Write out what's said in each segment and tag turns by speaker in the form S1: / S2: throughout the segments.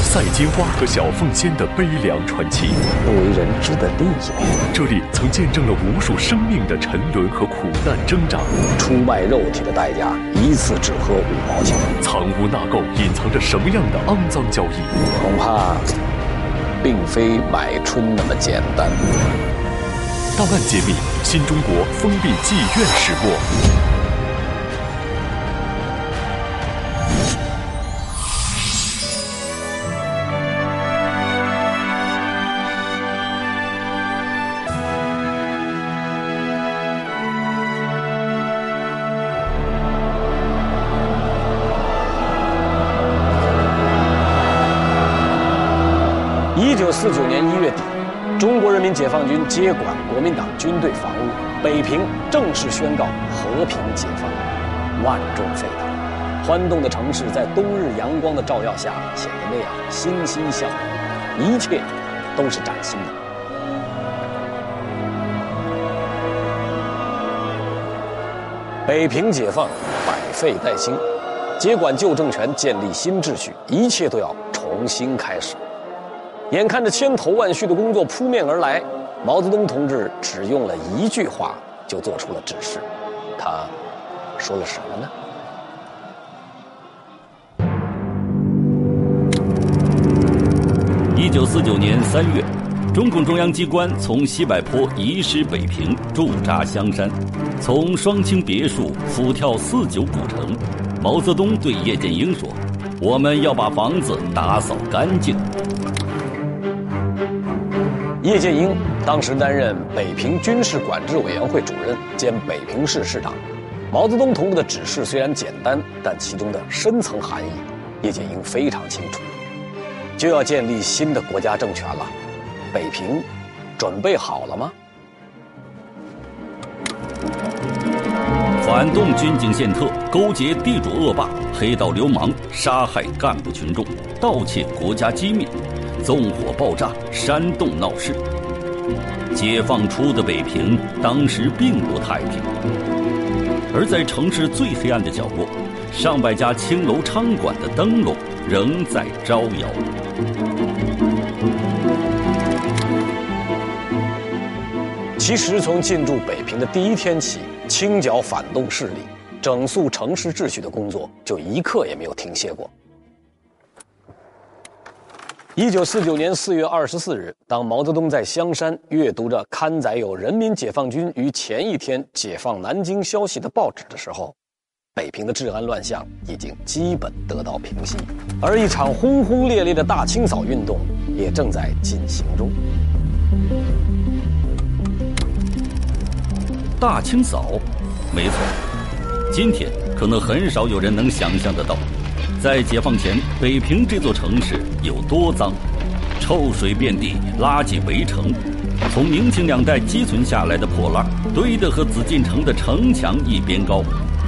S1: 赛金花和小凤仙的悲凉传奇，
S2: 不为人知的另一面。
S1: 这里曾见证了无数生命的沉沦和苦难挣扎。
S2: 出卖肉体的代价，一次只喝五毛钱。
S1: 藏污纳垢隐藏着什么样的肮脏交易？
S2: 恐怕并非买春那么简单。
S1: 档案揭秘：新中国封闭妓院始末。
S2: 四九年一月底，中国人民解放军接管国民党军队防务，北平正式宣告和平解放。万众沸腾，欢动的城市在冬日阳光的照耀下显得那样欣欣向荣，一切都是崭新的。北平解放，百废待兴，接管旧政权，建立新秩序，一切都要重新开始。眼看着千头万绪的工作扑面而来，毛泽东同志只用了一句话就做出了指示。他说了什么呢？
S3: 一九四九年三月，中共中央机关从西柏坡移师北平，驻扎香山，从双清别墅俯眺四九古城。毛泽东对叶剑英说：“我们要把房子打扫干净。”
S2: 叶剑英当时担任北平军事管制委员会主任兼北平市市长。毛泽东同志的指示虽然简单，但其中的深层含义，叶剑英非常清楚。就要建立新的国家政权了，北平准备好了吗？
S3: 反动军警宪特勾结地主恶霸、黑道流氓，杀害干部群众，盗窃国家机密。纵火爆炸，煽动闹事。解放初的北平，当时并不太平。而在城市最黑暗的角落，上百家青楼娼馆的灯笼仍在招摇。
S2: 其实，从进驻北平的第一天起，清剿反动势力、整肃城市秩序的工作，就一刻也没有停歇过。一九四九年四月二十四日，当毛泽东在香山阅读着刊载有人民解放军于前一天解放南京消息的报纸的时候，北平的治安乱象已经基本得到平息，而一场轰轰烈烈的大清扫运动也正在进行中。
S3: 大清扫，没错，今天可能很少有人能想象得到。在解放前，北平这座城市有多脏？臭水遍地，垃圾围城，从明清两代积存下来的破烂堆得和紫禁城的城墙一边高。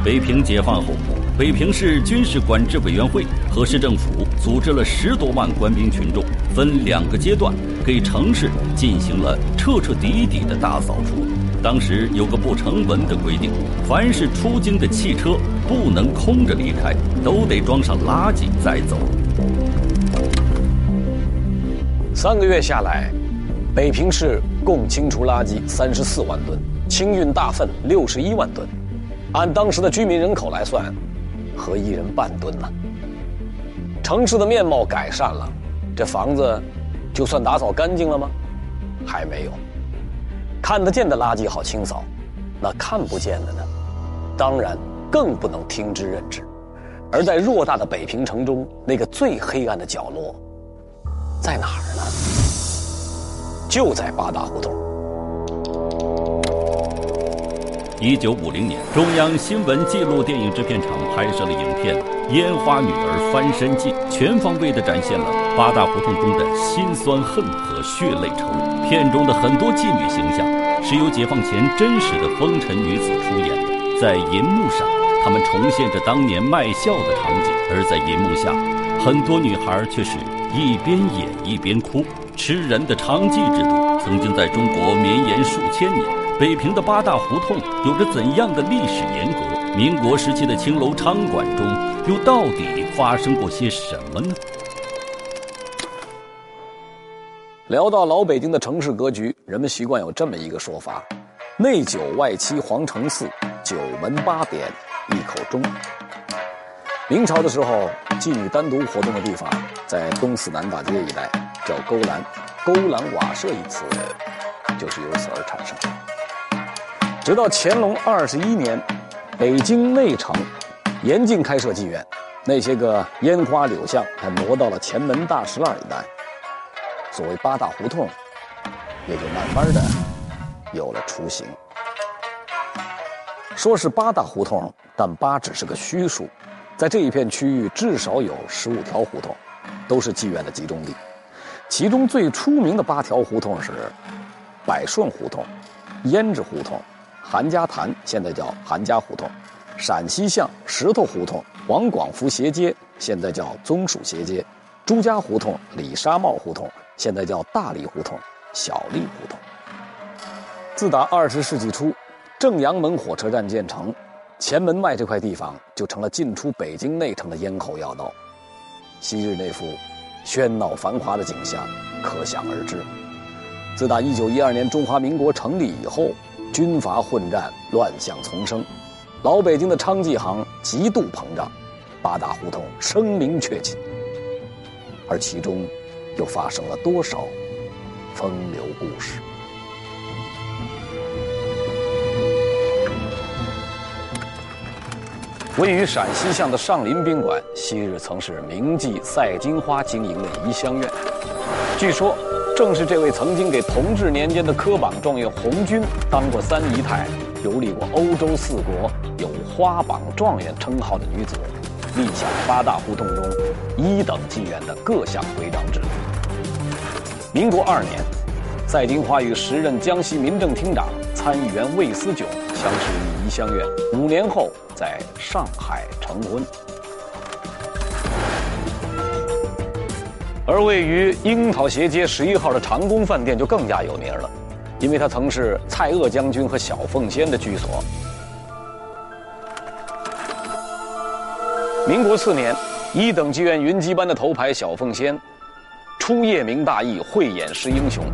S3: 北平解放后，北平市军事管制委员会和市政府组织了十多万官兵群众，分两个阶段给城市进行了彻彻底底的大扫除。当时有个不成文的规定，凡是出京的汽车不能空着离开，都得装上垃圾再走。
S2: 三个月下来，北平市共清除垃圾三十四万吨，清运大粪六十一万吨，按当时的居民人口来算，合一人半吨呢。城市的面貌改善了，这房子就算打扫干净了吗？还没有。看得见的垃圾好清扫，那看不见的呢？当然更不能听之任之。而在偌大的北平城中，那个最黑暗的角落，在哪儿呢？就在八大胡同。
S3: 一九五零年，中央新闻纪录电影制片厂拍摄了影片《烟花女儿翻身记》，全方位地展现了八大胡同中的辛酸恨和血泪仇。片中的很多妓女形象是由解放前真实的风尘女子出演的，在银幕上，他们重现着当年卖笑的场景；而在银幕下，很多女孩却是一边演一边哭。吃人的娼妓制度曾经在中国绵延数千年，北平的八大胡同有着怎样的历史沿革？民国时期的青楼娼馆中又到底发生过些什么呢？
S2: 聊到老北京的城市格局，人们习惯有这么一个说法：内九外七皇城四，九门八点一口钟。明朝的时候，妓女单独活动的地方在东四南大街一带叫勾栏，勾栏瓦舍一词就是由此而产生。直到乾隆二十一年，北京内城严禁开设妓院，那些个烟花柳巷还挪到了前门大石栏一带。所谓八大胡同，也就慢慢的有了雏形。说是八大胡同，但八只是个虚数，在这一片区域至少有十五条胡同，都是妓院的集中地。其中最出名的八条胡同是百顺胡同、胭脂胡同、韩家潭（现在叫韩家胡同）、陕西巷石头胡同、王广福斜街（现在叫棕树斜街）、朱家胡同、李沙帽胡同。现在叫大荔胡同、小荔胡同。自打二十世纪初，正阳门火车站建成，前门外这块地方就成了进出北京内城的咽喉要道。昔日那幅喧闹繁华的景象，可想而知。自打一九一二年中华民国成立以后，军阀混战，乱象丛生，老北京的娼妓行极度膨胀，八大胡同声名鹊起，而其中。又发生了多少风流故事？位于陕西巷的上林宾馆，昔日曾是名妓赛金花经营的怡香院。据说，正是这位曾经给同治年间的科榜状元红军当过三姨太、游历过欧洲四国、有“花榜状元”称号的女子。立下八大胡同中一等妓院的各项规章制度。民国二年，赛金花与时任江西民政厅长、参议员魏思炯相识于怡香院，五年后在上海成婚。而位于樱桃斜街十一号的长宫饭店就更加有名了，因为它曾是蔡锷将军和小凤仙的居所。民国四年，一等妓院云集班的头牌小凤仙，出夜明大义，慧眼识英雄，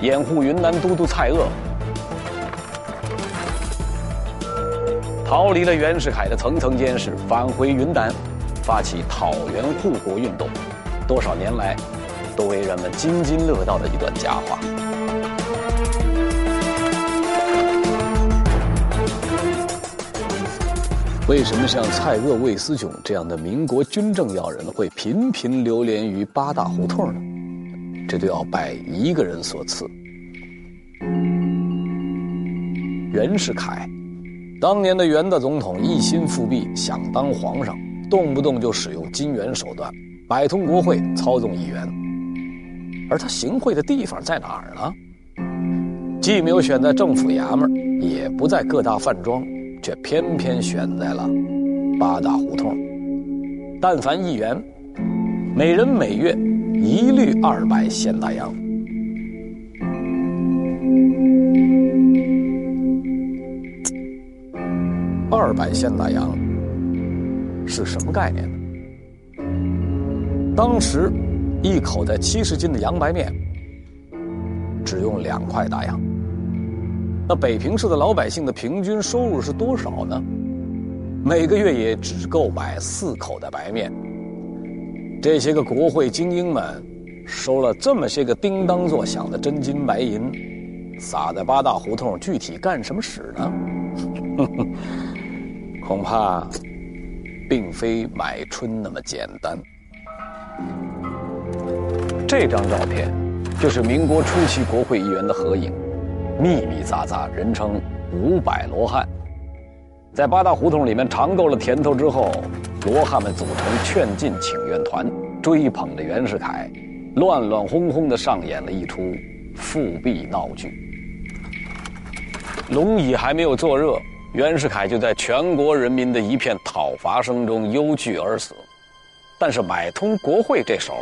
S2: 掩护云南都督蔡锷，逃离了袁世凯的层层监视，返回云南，发起讨袁护国运动，多少年来，都为人们津津乐道的一段佳话。为什么像蔡锷、魏思炯这样的民国军政要人会频频流连于八大胡同呢？这就要拜一个人所赐。袁世凯，当年的袁大总统一心复辟，想当皇上，动不动就使用金元手段，摆通国会，操纵议员。而他行贿的地方在哪儿呢？既没有选在政府衙门，也不在各大饭庄。却偏偏选在了八大胡同。但凡议员，每人每月一律二百现大洋。二百现大洋是什么概念呢？当时一口袋七十斤的洋白面，只用两块大洋。那北平市的老百姓的平均收入是多少呢？每个月也只够买四口的白面。这些个国会精英们收了这么些个叮当作响的真金白银，撒在八大胡同，具体干什么使呢？恐怕并非买春那么简单。这张照片就是民国初期国会议员的合影。密密匝匝，人称“五百罗汉”。在八大胡同里面尝够了甜头之后，罗汉们组成劝进请愿团，追捧着袁世凯，乱乱哄哄地上演了一出复辟闹剧。龙椅还没有坐热，袁世凯就在全国人民的一片讨伐声中忧惧而死。但是买通国会这手，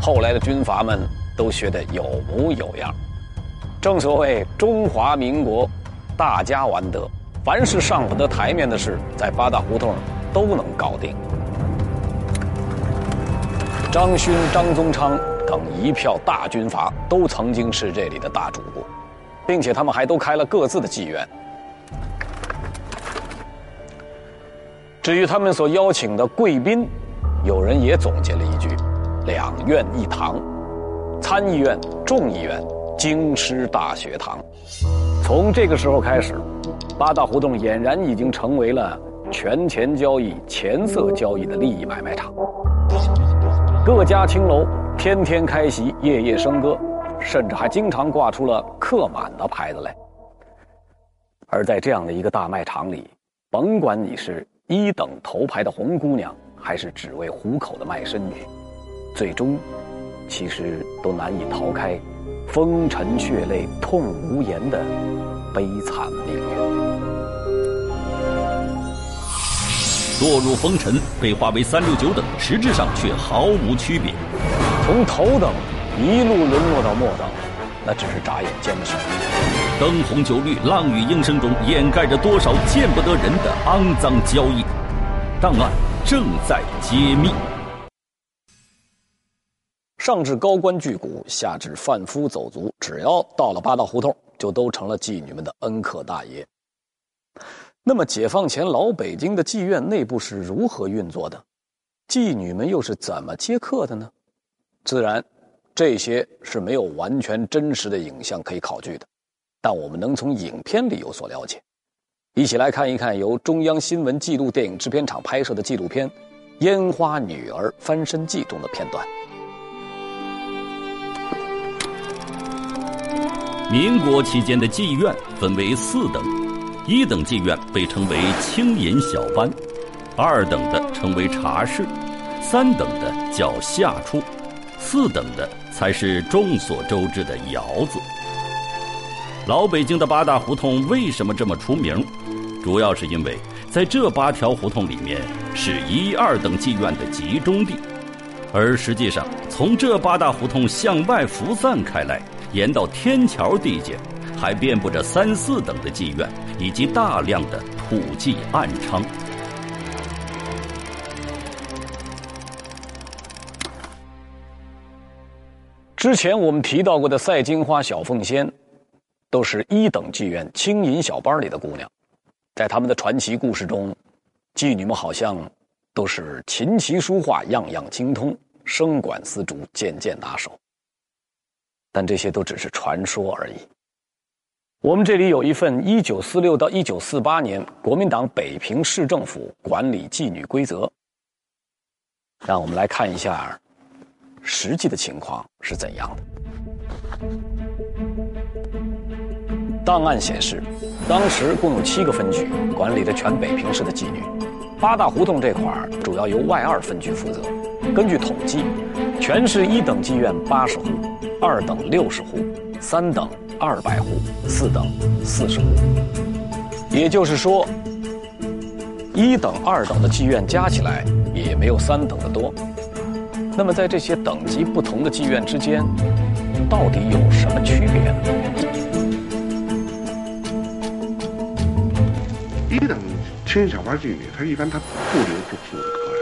S2: 后来的军阀们都学得有模有样。正所谓中华民国，大家玩得，凡是上不得台面的事，在八大胡同都能搞定。张勋、张宗昌等一票大军阀都曾经是这里的大主顾，并且他们还都开了各自的妓院。至于他们所邀请的贵宾，有人也总结了一句：“两院一堂，参议院、众议院、京师大学堂。”从这个时候开始，八大胡同俨然已经成为了权钱交易、钱色交易的利益买卖场。各家青楼天天开席，夜夜笙歌，甚至还经常挂出了客满的牌子来。而在这样的一个大卖场里，甭管你是一等头牌的红姑娘，还是只为糊口的卖身女，最终，其实都难以逃开风尘血泪、痛无言的悲惨命运。
S3: 落入风尘，被划为三六九等，实质上却毫无区别。
S2: 从头等一路沦落到末等，那只是眨眼间的事。
S3: 灯红酒绿、浪语莺声中，掩盖着多少见不得人的肮脏交易。档案正在揭秘。
S2: 上至高官巨贾，下至贩夫走卒，只要到了八大胡同，就都成了妓女们的恩客大爷。那么，解放前老北京的妓院内部是如何运作的？妓女们又是怎么接客的呢？自然，这些是没有完全真实的影像可以考据的，但我们能从影片里有所了解。一起来看一看由中央新闻纪录电影制片厂拍摄的纪录片《烟花女儿翻身记》中的片段。
S3: 民国期间的妓院分为四等。一等妓院被称为轻银小班，二等的称为茶室，三等的叫下处，四等的才是众所周知的窑子。老北京的八大胡同为什么这么出名？主要是因为在这八条胡同里面是一二等妓院的集中地，而实际上从这八大胡同向外辐散开来，沿到天桥地界。还遍布着三四等的妓院，以及大量的土妓暗娼。
S2: 之前我们提到过的赛金花、小凤仙，都是一等妓院青银小班里的姑娘。在他们的传奇故事中，妓女们好像都是琴棋书画样样精通，声管丝竹件件拿手。但这些都只是传说而已。我们这里有一份1946到1948年国民党北平市政府管理妓女规则，让我们来看一下实际的情况是怎样的。档案显示，当时共有七个分局管理着全北平市的妓女，八大胡同这块儿主要由外二分局负责。根据统计，全市一等妓院八十户，二等六十户，三等。二百户，四等四十户，也就是说，一等、二等的妓院加起来也没有三等的多。那么，在这些等级不同的妓院之间，到底有什么区别呢？
S4: 一等青年小班妓女，她一般她不留住宿的客人，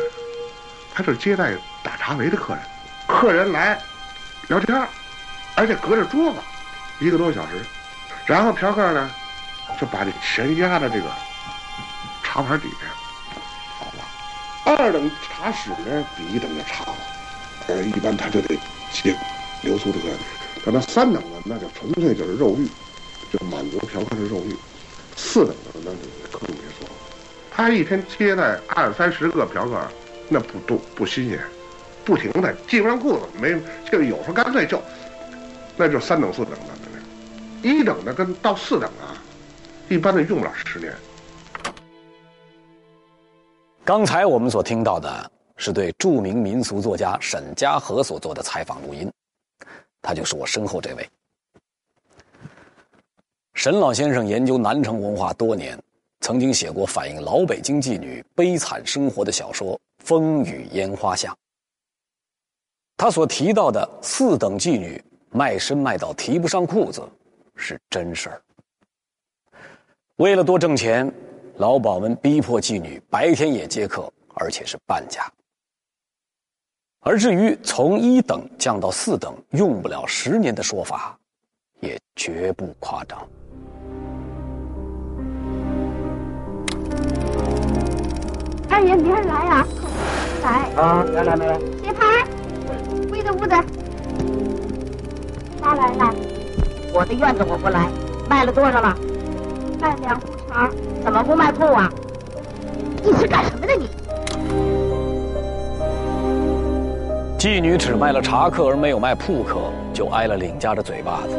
S4: 她是接待打茶围的客人，客人来聊天，而且隔着桌子。一个多小时，然后嫖客呢，就把这钱压在这个茶盘底下，好了。二等茶室呢比一等的差了，呃，一般他就得接留宿的客人。等到三等的，那就纯粹就是肉欲，就满足嫖客的肉欲。四等的那就更别说了，他一天接待二三十个嫖客，那不多不新鲜，不停的系不上裤子，没就有时候干脆就，那就三等四等的。一等的跟到四等啊，一般的用不了十年。
S2: 刚才我们所听到的是对著名民俗作家沈家和所做的采访录音，他就是我身后这位。沈老先生研究南城文化多年，曾经写过反映老北京妓女悲惨生活的小说《风雨烟花巷》。他所提到的四等妓女卖身卖到提不上裤子。是真事儿。为了多挣钱，老鸨们逼迫妓女白天也接客，而且是半价。而至于从一等降到四等用不了十年的说法，也绝不夸张。
S5: 二爷，明儿来啊？来
S6: 啊，来来来来，
S5: 鞋牌，屋子屋子，妈来了，
S6: 我的院子我不来，卖了多少了？
S5: 卖两壶茶，
S6: 怎么不卖铺啊？你是干什么的你？
S2: 妓女只卖了茶客而没有卖铺客，就挨了领家的嘴巴子。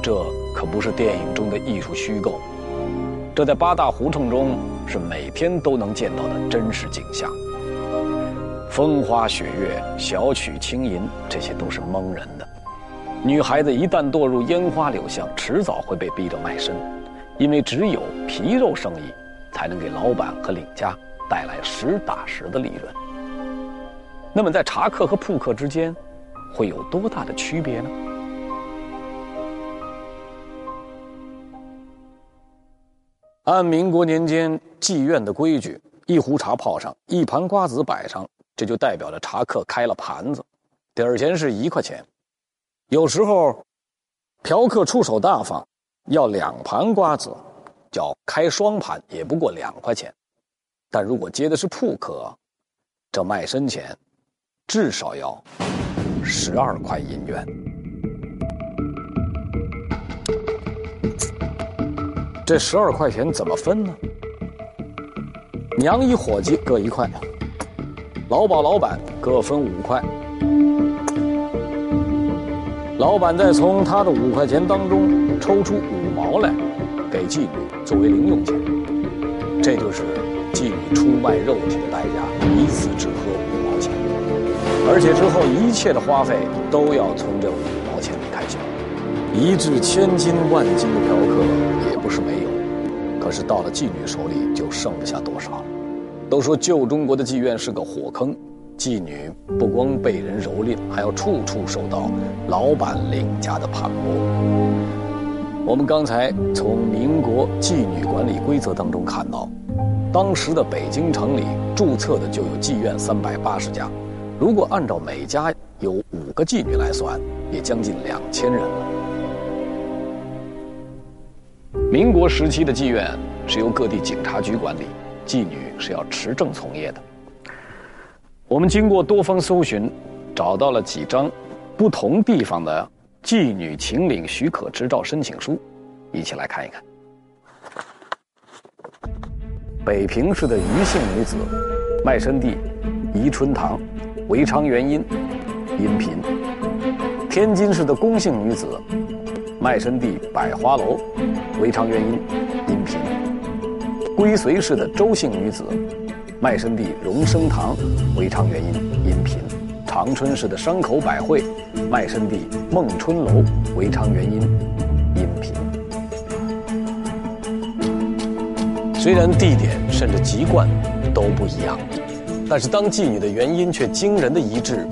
S2: 这可不是电影中的艺术虚构，这在八大胡同中是每天都能见到的真实景象。风花雪月、小曲轻吟，这些都是蒙人的。女孩子一旦堕入烟花柳巷，迟早会被逼着卖身，因为只有皮肉生意才能给老板和领家带来实打实的利润。那么，在茶客和铺客之间，会有多大的区别呢？按民国年间妓院的规矩，一壶茶泡上，一盘瓜子摆上，这就代表着茶客开了盘子，底儿钱是一块钱。有时候，嫖客出手大方，要两盘瓜子，叫开双盘，也不过两块钱。但如果接的是铺客，这卖身钱。至少要十二块银元。这十二块钱怎么分呢？娘一伙计各一块，老鸨老板各分五块，老板再从他的五块钱当中抽出五毛来给妓女作为零用钱，这就是妓女出卖肉体的代价，一次只喝五毛钱。而且之后一切的花费都要从这五毛钱里开销，一掷千金万金的嫖客也不是没有，可是到了妓女手里就剩不下多少了。都说旧中国的妓院是个火坑，妓女不光被人蹂躏，还要处处受到老板领家的盘剥。我们刚才从民国妓女管理规则当中看到，当时的北京城里注册的就有妓院三百八十家。如果按照每家有五个妓女来算，也将近两千人了。民国时期的妓院是由各地警察局管理，妓女是要持证从业的。我们经过多方搜寻，找到了几张不同地方的妓女请领许可执照申请书，一起来看一看。北平市的余姓女子，卖身地宜春堂。韦昌元音，音频。天津市的龚姓女子，卖身地百花楼，韦昌元音，音频。归绥市的周姓女子，卖身地荣生堂，韦昌元音，音频。长春市的山口百惠，卖身地孟春楼，韦昌元音，音频。虽然地点甚至籍贯都不一样。但是当妓女的原因却惊人的一致，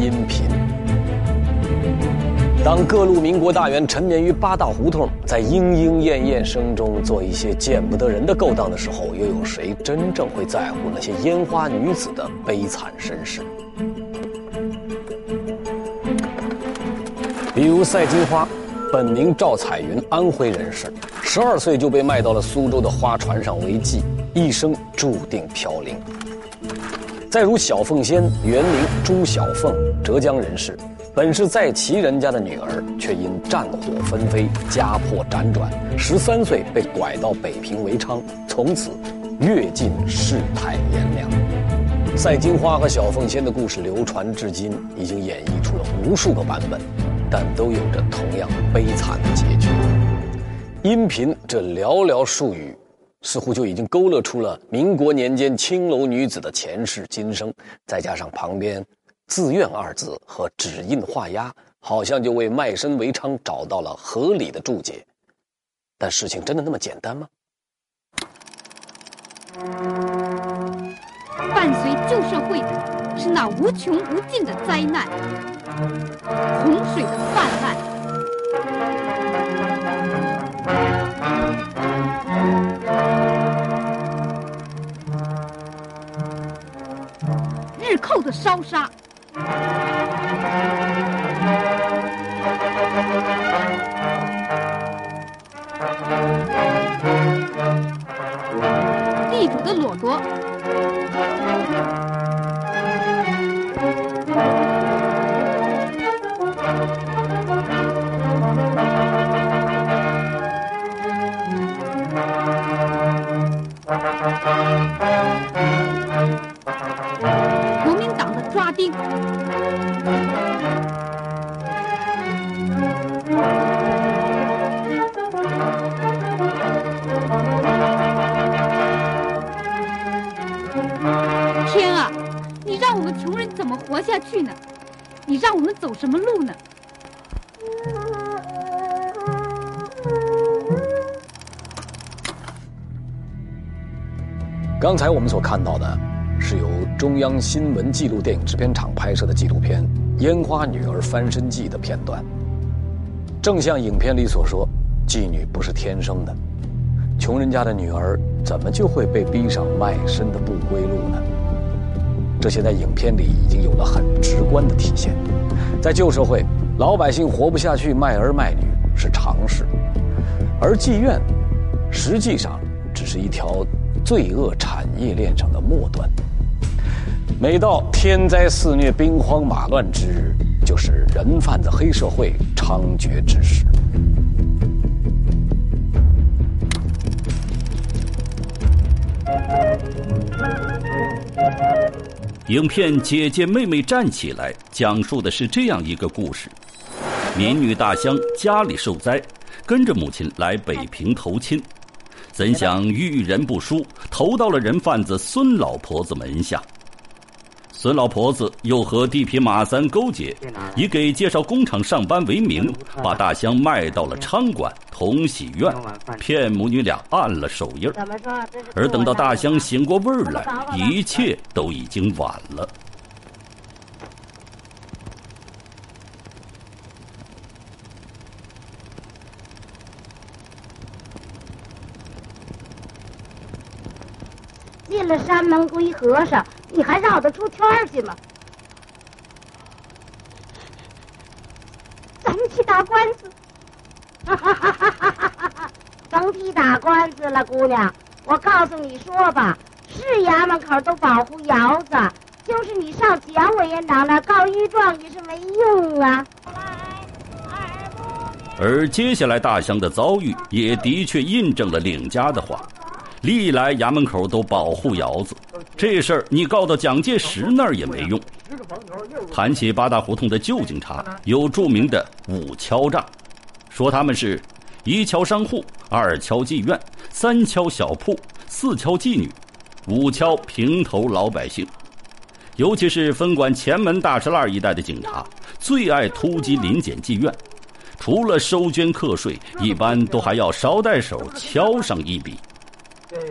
S2: 音频。当各路民国大员沉湎于八大胡同，在莺莺燕燕声中做一些见不得人的勾当的时候，又有谁真正会在乎那些烟花女子的悲惨身世？比如赛金花，本名赵彩云，安徽人士，十二岁就被卖到了苏州的花船上为妓，一生注定飘零。再如小凤仙，原名朱小凤，浙江人士，本是在旗人家的女儿，却因战火纷飞，家破辗转，十三岁被拐到北平为娼，从此阅尽世态炎凉。赛金花和小凤仙的故事流传至今，已经演绎出了无数个版本，但都有着同样悲惨的结局。音频这寥寥数语。似乎就已经勾勒出了民国年间青楼女子的前世今生，再加上旁边“自愿”二字和指印画押，好像就为卖身为娼找到了合理的注解。但事情真的那么简单吗？
S5: 伴随旧社会的是那无穷无尽的灾难，洪水的泛滥。后的烧杀，地主的裸夺，活下去呢？你让我们走什么路呢？
S2: 刚才我们所看到的，是由中央新闻纪录电影制片厂拍摄的纪录片《烟花女儿翻身记》的片段。正像影片里所说，妓女不是天生的，穷人家的女儿怎么就会被逼上卖身的不归路呢？这些在影片里已经有了很直观的体现。在旧社会，老百姓活不下去，卖儿卖女是常事，而妓院实际上只是一条罪恶产业链上的末端。每到天灾肆虐、兵荒马乱之日，就是人贩子、黑社会猖獗之时。
S3: 影片《姐姐妹妹站起来》讲述的是这样一个故事：民女大香家里受灾，跟着母亲来北平投亲，怎想遇人不淑，投到了人贩子孙老婆子门下。孙老婆子又和地痞马三勾结，以给介绍工厂上班为名，把大香卖到了昌管同喜院，骗母女俩按了手印。而等到大香醒过味儿来，一切都已经晚了。
S6: 进了山门归和尚，你还绕得出圈去吗？咱们去打官司，哈哈哈哈哈哈！甭提打官司了，姑娘，我告诉你说吧，是衙门口都保护窑子，就是你上蒋委员长那告御状也是没用啊。
S3: 而接下来大香的遭遇也的确印证了领家的话。历来衙门口都保护窑子，这事儿你告到蒋介石那儿也没用。谈起八大胡同的旧警察，有著名的五敲诈，说他们是：一敲商户，二敲妓院，三敲小铺，四敲妓女，五敲平头老百姓。尤其是分管前门大栅栏一带的警察，最爱突击临检妓院，除了收捐课税，一般都还要捎带手敲上一笔。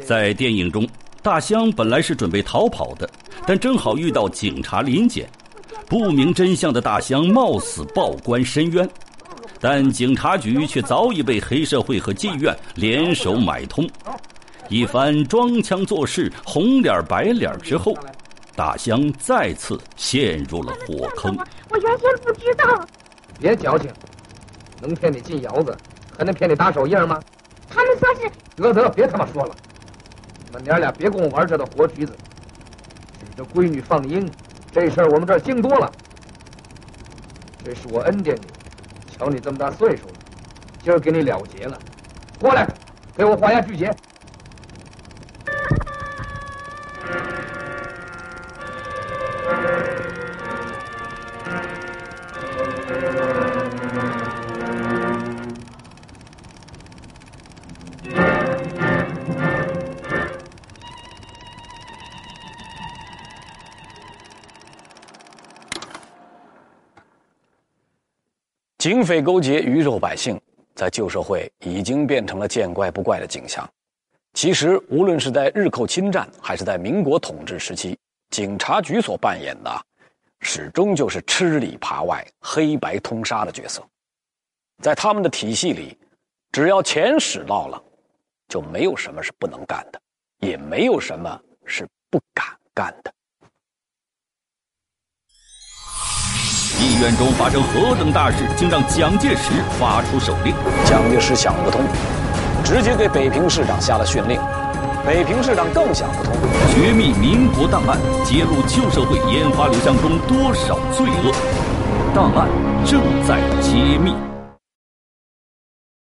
S3: 在电影中，大香本来是准备逃跑的，但正好遇到警察临检，不明真相的大香冒死报官申冤，但警察局却早已被黑社会和妓院联手买通。一番装腔作势、红脸白脸之后，大香再次陷入了火坑。
S6: 我原先不知道，
S7: 别矫情，能骗你进窑子，还能骗你打手印吗？
S6: 他们说是
S7: 得得，别他妈说了，你们娘俩别跟我玩这套活局子。指着闺女放鹰，这事儿我们这儿经多了。这是我恩典你，瞧你这么大岁数了，今儿给你了结了。过来，给我画下句节。
S2: 警匪勾结鱼肉百姓，在旧社会已经变成了见怪不怪的景象。其实，无论是在日寇侵占，还是在民国统治时期，警察局所扮演的，始终就是吃里扒外、黑白通杀的角色。在他们的体系里，只要钱使到了，就没有什么是不能干的，也没有什么是不敢干的。
S3: 妓院中发生何等大事，竟让蒋介石发出手令？
S2: 蒋介石想不通，直接给北平市长下了训令。北平市长更想不通，
S3: 绝密民国档案，揭露旧社会烟花流向中多少罪恶，档案正在揭秘。